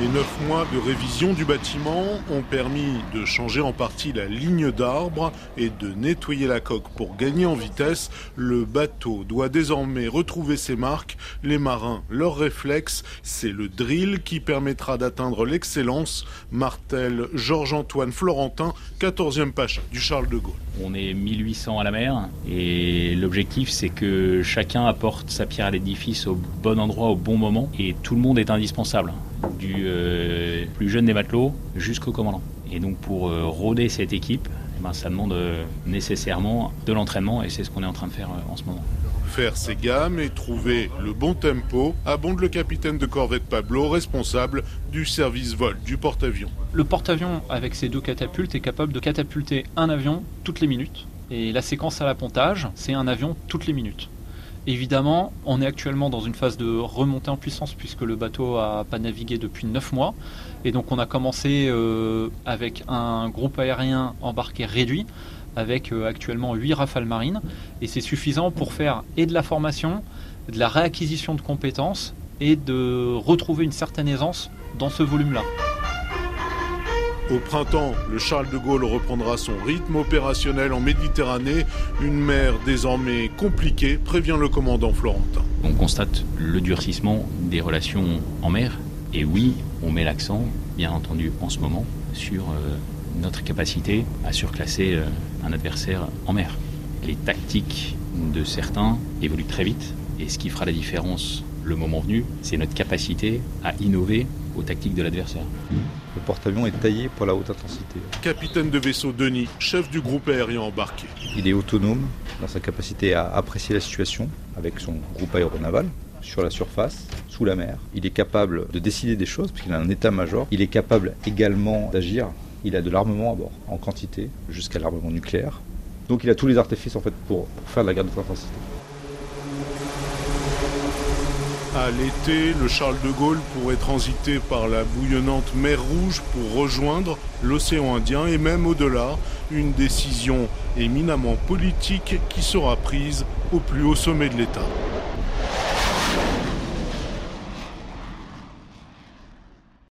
Les neuf mois de révision du bâtiment ont permis de changer en partie la ligne d'arbre et de nettoyer la coque pour gagner en vitesse. Le bateau doit désormais retrouver ses marques, les marins leurs réflexes. C'est le drill qui permettra d'atteindre l'excellence. Martel Georges-Antoine Florentin, 14e pacha du Charles de Gaulle. On est 1800 à la mer et l'objectif c'est que chacun apporte sa pierre à l'édifice au bon endroit au bon moment et tout le monde est indispensable du euh, plus jeune des matelots jusqu'au commandant. Et donc pour euh, rôder cette équipe, eh ben, ça demande euh, nécessairement de l'entraînement et c'est ce qu'on est en train de faire en ce moment. Faire ses gammes et trouver le bon tempo abonde le capitaine de corvette Pablo, responsable du service vol du porte-avions. Le porte-avions avec ses deux catapultes est capable de catapulter un avion toutes les minutes. Et la séquence à l'appontage, c'est un avion toutes les minutes. Évidemment, on est actuellement dans une phase de remontée en puissance puisque le bateau a pas navigué depuis 9 mois. Et donc on a commencé euh, avec un groupe aérien embarqué réduit avec euh, actuellement 8 rafales marines. Et c'est suffisant pour faire et de la formation, de la réacquisition de compétences et de retrouver une certaine aisance dans ce volume-là. Au printemps, le Charles de Gaulle reprendra son rythme opérationnel en Méditerranée, une mer désormais compliquée, prévient le commandant Florentin. On constate le durcissement des relations en mer, et oui, on met l'accent, bien entendu, en ce moment, sur euh, notre capacité à surclasser euh, un adversaire en mer. Les tactiques de certains évoluent très vite, et ce qui fera la différence le moment venu, c'est notre capacité à innover aux tactiques de l'adversaire. Le porte-avions est taillé pour la haute intensité. Capitaine de vaisseau Denis, chef du groupe aérien embarqué. Il est autonome dans sa capacité à apprécier la situation avec son groupe aéronaval sur la surface, sous la mer. Il est capable de décider des choses parce qu'il a un état-major. Il est capable également d'agir. Il a de l'armement à bord, en quantité, jusqu'à l'armement nucléaire. Donc il a tous les artifices en fait pour, pour faire de la guerre de haute intensité. À l'été, le Charles de Gaulle pourrait transiter par la bouillonnante mer Rouge pour rejoindre l'océan Indien et même au-delà, une décision éminemment politique qui sera prise au plus haut sommet de l'État.